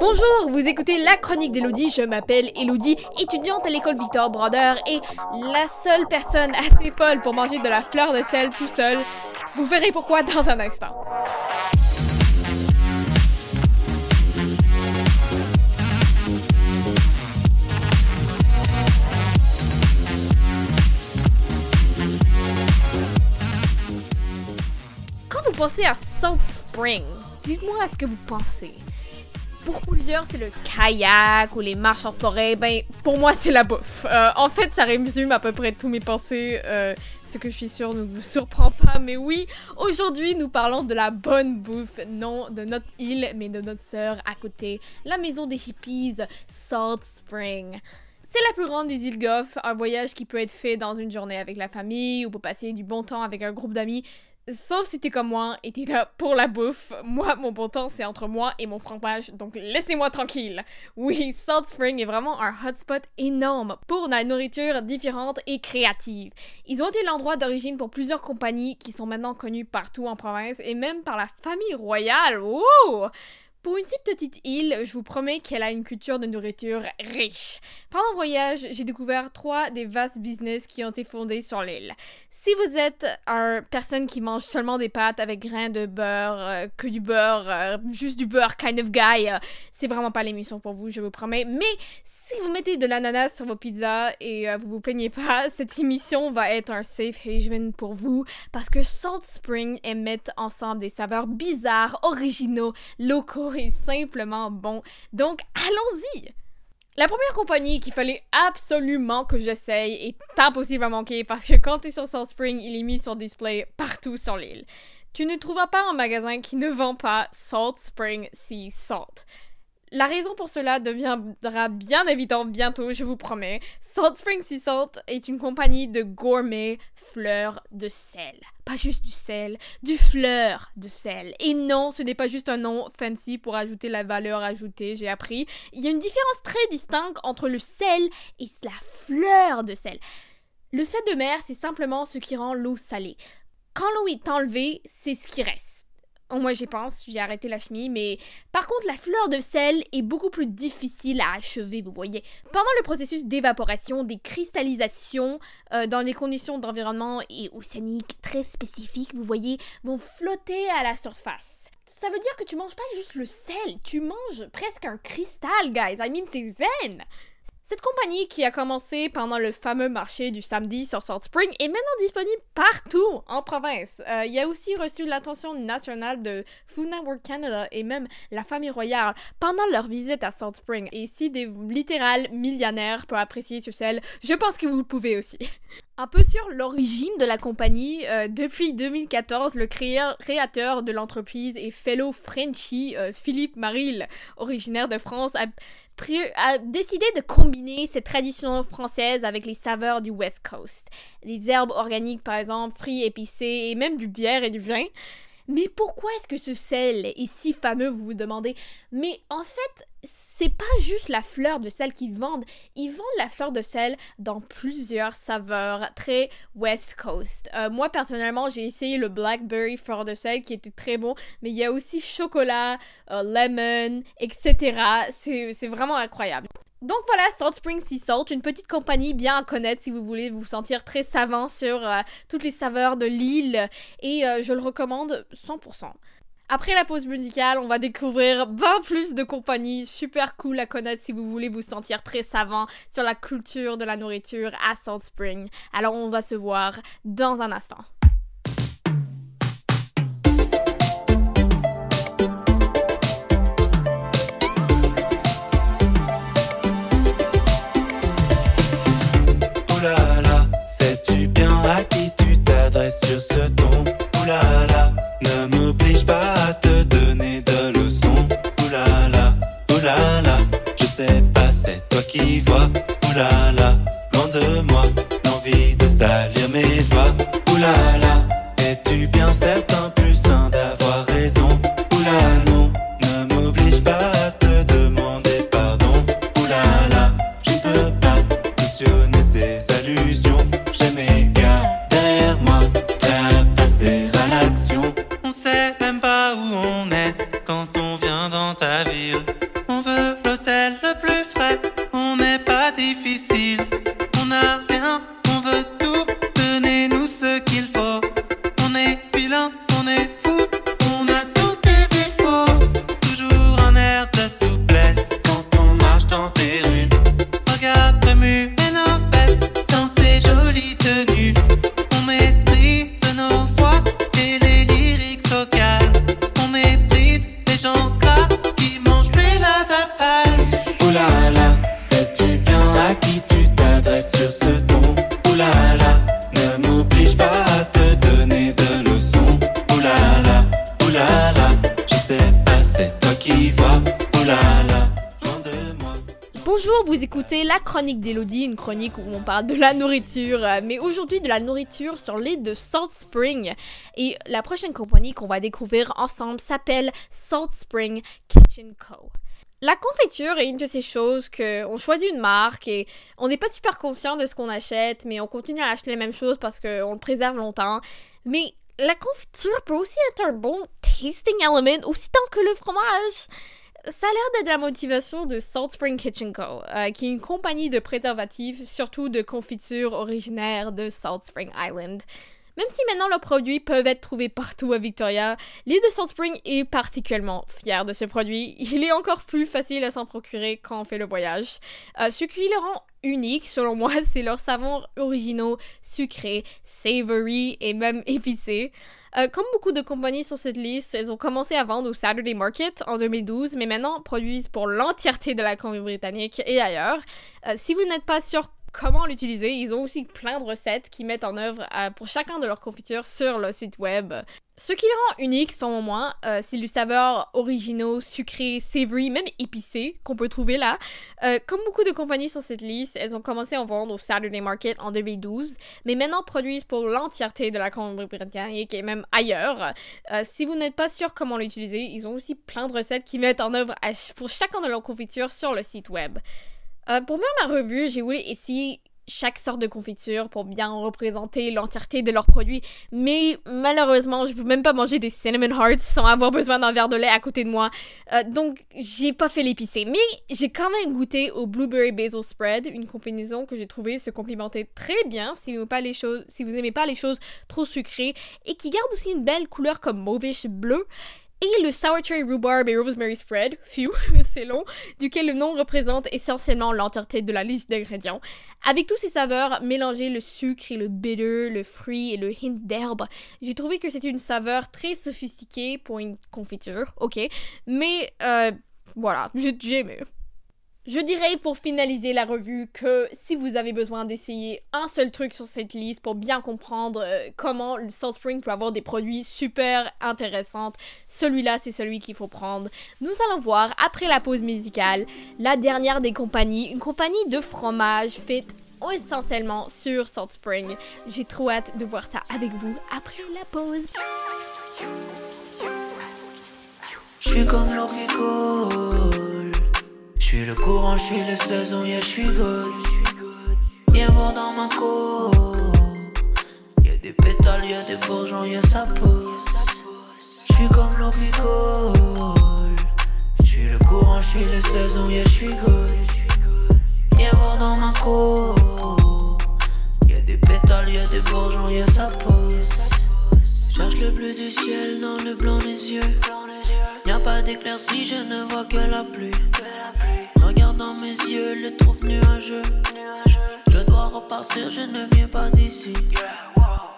Bonjour, vous écoutez la chronique d'Elodie. Je m'appelle Elodie, étudiante à l'école Victor Brander et la seule personne assez folle pour manger de la fleur de sel tout seul. Vous verrez pourquoi dans un instant. Pensez à Salt Spring, dites-moi ce que vous pensez. Pour plusieurs, c'est le kayak ou les marches en forêt. Ben, pour moi, c'est la bouffe. Euh, en fait, ça résume à peu près tous mes pensées. euh, ce que je suis sûre ne vous surprend pas. Mais oui, aujourd'hui, nous parlons de la bonne bouffe. Non de notre île, mais de notre sœur à côté. La maison des hippies, Salt Spring. C'est la plus grande des îles Goff, un voyage qui peut être fait dans une journée avec la famille ou pour passer du bon temps avec un groupe d'amis. Sauf si t'es comme moi et t'es là pour la bouffe. Moi, mon bon temps, c'est entre moi et mon fromage, donc laissez-moi tranquille. Oui, Salt Spring est vraiment un hotspot énorme pour la nourriture différente et créative. Ils ont été l'endroit d'origine pour plusieurs compagnies qui sont maintenant connues partout en province et même par la famille royale. Pour une si petite île, je vous promets qu'elle a une culture de nourriture riche. Pendant le voyage, j'ai découvert trois des vastes business qui ont été fondés sur l'île. Si vous êtes une personne qui mange seulement des pâtes avec grains de beurre, euh, que du beurre, euh, juste du beurre kind of guy, euh, c'est vraiment pas l'émission pour vous, je vous promets. Mais si vous mettez de l'ananas sur vos pizzas et euh, vous vous plaignez pas, cette émission va être un safe haven pour vous parce que Salt Spring émettent ensemble des saveurs bizarres, originaux, locaux et simplement bons. Donc allons-y! La première compagnie qu'il fallait absolument que j'essaye est impossible à manquer parce que quand t'es sur Salt Spring, il est mis sur display partout sur l'île. Tu ne trouveras pas un magasin qui ne vend pas Salt Spring Sea Salt. La raison pour cela deviendra bien évidente bientôt, je vous promets. Salt Spring Sea Salt est une compagnie de gourmet fleurs de sel. Pas juste du sel, du fleur de sel. Et non, ce n'est pas juste un nom fancy pour ajouter la valeur ajoutée, j'ai appris. Il y a une différence très distincte entre le sel et la fleur de sel. Le sel de mer, c'est simplement ce qui rend l'eau salée. Quand l'eau est enlevée, c'est ce qui reste. Moins, j'y pense, j'ai arrêté la chimie, mais par contre, la fleur de sel est beaucoup plus difficile à achever, vous voyez. Pendant le processus d'évaporation, des cristallisations euh, dans des conditions d'environnement et océanique très spécifiques, vous voyez, vont flotter à la surface. Ça veut dire que tu manges pas juste le sel, tu manges presque un cristal, guys. I mean, c'est zen. Cette compagnie qui a commencé pendant le fameux marché du samedi sur Salt Spring est maintenant disponible partout en province. Euh, il a aussi reçu l'attention nationale de Food Network Canada et même la famille royale pendant leur visite à Salt Spring. Et si des littéral millionnaires peuvent apprécier ce sel, je pense que vous le pouvez aussi. Un peu sur l'origine de la compagnie, euh, depuis 2014, le créa- créateur de l'entreprise et fellow Frenchie, euh, Philippe Maril, originaire de France, a, a décidé de combiner ces traditions françaises avec les saveurs du West Coast. Les herbes organiques, par exemple, fruits épicés et même du bière et du vin. Mais pourquoi est-ce que ce sel est si fameux, vous vous demandez? Mais en fait, c'est pas juste la fleur de sel qu'ils vendent. Ils vendent la fleur de sel dans plusieurs saveurs très West Coast. Euh, moi, personnellement, j'ai essayé le Blackberry fleur de sel qui était très bon, mais il y a aussi chocolat, euh, lemon, etc. C'est c'est vraiment incroyable. Donc voilà, Salt Spring Sea Salt, une petite compagnie bien à connaître si vous voulez vous sentir très savant sur euh, toutes les saveurs de l'île et euh, je le recommande 100%. Après la pause musicale, on va découvrir bien plus de compagnies super cool à connaître si vous voulez vous sentir très savant sur la culture de la nourriture à Salt Spring. Alors on va se voir dans un instant. Qui vois. Ouh Bonjour, vous écoutez la chronique d'Elodie, une chronique où on parle de la nourriture, euh, mais aujourd'hui de la nourriture sur l'île de Salt Spring. Et la prochaine compagnie qu'on va découvrir ensemble s'appelle Salt Spring Kitchen Co. La confiture est une de ces choses que on choisit une marque et on n'est pas super conscient de ce qu'on achète, mais on continue à acheter les mêmes choses parce qu'on le préserve longtemps. Mais la confiture peut aussi être un bon tasting element, aussi tant que le fromage ça a l'air d'être la motivation de Salt Spring Kitchen Co., euh, qui est une compagnie de préservatifs, surtout de confitures originaires de Salt Spring Island. Même si maintenant leurs produits peuvent être trouvés partout à Victoria, l'île de Salt Spring est particulièrement fière de ce produit. Il est encore plus facile à s'en procurer quand on fait le voyage. Euh, ce qui le rend unique, selon moi, c'est leurs savons originaux, sucrés, savory et même épicés. Euh, comme beaucoup de compagnies sur cette liste, elles ont commencé à vendre au Saturday Market en 2012, mais maintenant produisent pour l'entièreté de la Colombie-Britannique et ailleurs. Euh, si vous n'êtes pas sûr comment l'utiliser, ils ont aussi plein de recettes qu'ils mettent en œuvre euh, pour chacun de leurs confitures sur le site web. Ce qui les rend uniques, selon moi, euh, c'est le saveur originaux, sucré, savory, même épicé qu'on peut trouver là. Euh, comme beaucoup de compagnies sur cette liste, elles ont commencé à en vendre au Saturday Market en 2012, mais maintenant produisent pour l'entièreté de la Colombie-Britannique et même ailleurs. Euh, si vous n'êtes pas sûr comment l'utiliser, ils ont aussi plein de recettes qu'ils mettent en œuvre pour chacun de leurs confitures sur le site web. Pour faire ma revue, j'ai voulu essayer chaque sorte de confiture pour bien représenter l'entièreté de leurs produits, mais malheureusement, je peux même pas manger des cinnamon hearts sans avoir besoin d'un verre de lait à côté de moi. Euh, donc, j'ai pas fait l'épicé, mais j'ai quand même goûté au blueberry basil spread, une combinaison que j'ai trouvé se complimenter très bien si vous, pas les choses, si vous aimez pas les choses trop sucrées et qui garde aussi une belle couleur comme mauvish bleu. Et le Sour Cherry Rhubarb et Rosemary Spread, phew, c'est long, duquel le nom représente essentiellement l'entièreté de la liste d'ingrédients. Avec tous ces saveurs, mélanger le sucre et le bitter, le fruit et le hint d'herbe, j'ai trouvé que c'était une saveur très sophistiquée pour une confiture, ok, mais euh, voilà, j'ai aimé. Je dirais pour finaliser la revue que si vous avez besoin d'essayer un seul truc sur cette liste pour bien comprendre euh, comment le Salt Spring peut avoir des produits super intéressants, celui-là c'est celui qu'il faut prendre. Nous allons voir après la pause musicale la dernière des compagnies, une compagnie de fromage faite essentiellement sur Salt Spring. J'ai trop hâte de voir ça avec vous après la pause. Je suis comme suis le courant, je suis le saison, yeah, je suis good. Viens voir dans ma cour. Y'a des pétales, y'a des bourgeons, y'a ça pousse. Je suis comme coule. Je suis le courant, je suis le saison, yeah, je suis good. Viens voir dans ma cour. Y'a des pétales, y'a des bourgeons, y'a ça pousse. Cherche le bleu du ciel dans le blanc des yeux. Y'a pas d'éclaircie, je ne vois que la pluie. Yeux, le trouve nuageux. Je dois repartir, je ne viens pas d'ici.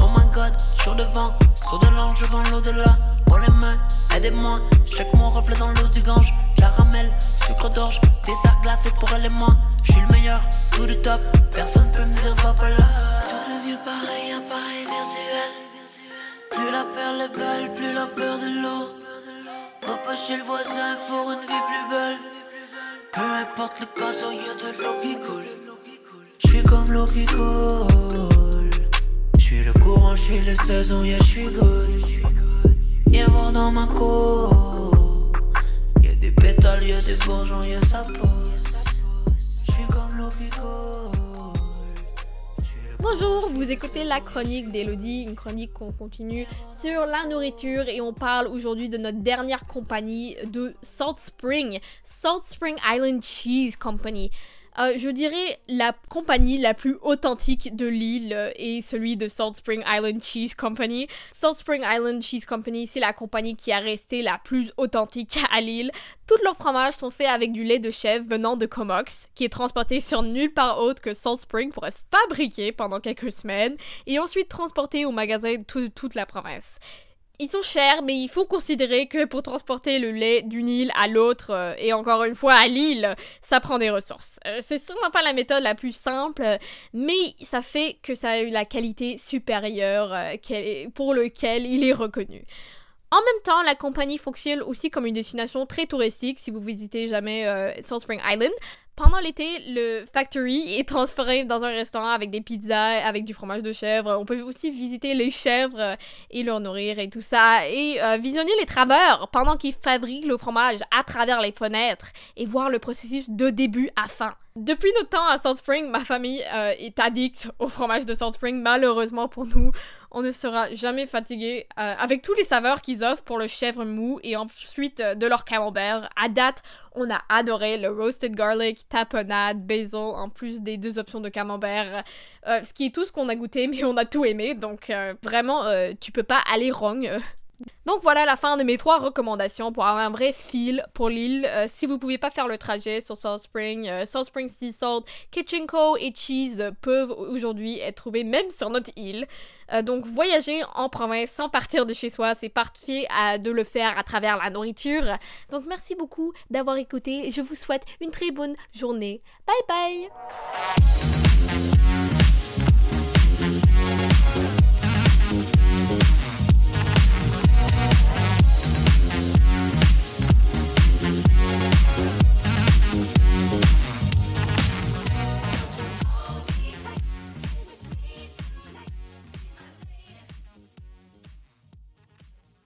Oh my god, sur devant, sur de l'ange devant l'au-delà. Pour les mains, aidez-moi. Check mon reflet dans l'eau du gange. Caramel, sucre d'orge, des sarcs glacés pour elle et. Je suis le meilleur, tout du top. Personne peut me dire va pas là. Tout devient pareil, appareil visuel. Plus la perle est belle, plus la peur de l'eau. Va le voisin pour une vie plus belle. Peu importe le cas, il y a de l'eau qui coule. Je suis comme l'eau qui coule. Je suis le courant, je suis le saison, yeah, je suis good. Viens voir dans ma cour. Y'a des pétales, y'a des bourgeons, y'a sa pousse. Je suis comme l'eau qui coule. Bonjour, vous écoutez la chronique d'Elodie, une chronique qu'on continue sur la nourriture et on parle aujourd'hui de notre dernière compagnie de Salt Spring, Salt Spring Island Cheese Company. Euh, je dirais la compagnie la plus authentique de l'île est celui de Salt Spring Island Cheese Company. Salt Spring Island Cheese Company, c'est la compagnie qui a resté la plus authentique à l'île. Tous leurs fromages sont faits avec du lait de chèvre venant de Comox, qui est transporté sur nulle part autre que Salt Spring pour être fabriqué pendant quelques semaines et ensuite transporté au magasin de toute la province. Ils sont chers, mais il faut considérer que pour transporter le lait d'une île à l'autre, euh, et encore une fois à l'île, ça prend des ressources. Euh, c'est sûrement pas la méthode la plus simple, mais ça fait que ça a eu la qualité supérieure euh, pour lequel il est reconnu. En même temps, la compagnie fonctionne aussi comme une destination très touristique si vous visitez jamais Salt Spring Island, pendant l'été, le factory est transféré dans un restaurant avec des pizzas, avec du fromage de chèvre. On peut aussi visiter les chèvres et leur nourrir et tout ça. Et euh, visionner les travailleurs pendant qu'ils fabriquent le fromage à travers les fenêtres et voir le processus de début à fin. Depuis notre temps à Salt Spring, ma famille euh, est addicte au fromage de Salt Spring. Malheureusement pour nous, on ne sera jamais fatigué euh, avec tous les saveurs qu'ils offrent pour le chèvre mou et ensuite de leur camembert. À date, on a adoré le roasted garlic, tapenade, basil, en plus des deux options de camembert. Euh, ce qui est tout ce qu'on a goûté, mais on a tout aimé. Donc euh, vraiment, euh, tu peux pas aller wrong. Donc voilà la fin de mes trois recommandations pour avoir un vrai fil pour l'île. si vous pouvez pas faire le trajet sur Salt Spring, Salt Spring Sea Salt, Kitchen Co et Cheese peuvent aujourd'hui être trouvés même sur notre île. donc voyager en province sans partir de chez soi, c'est parfait de le faire à travers la nourriture. Donc merci beaucoup d'avoir écouté. Je vous souhaite une très bonne journée. Bye bye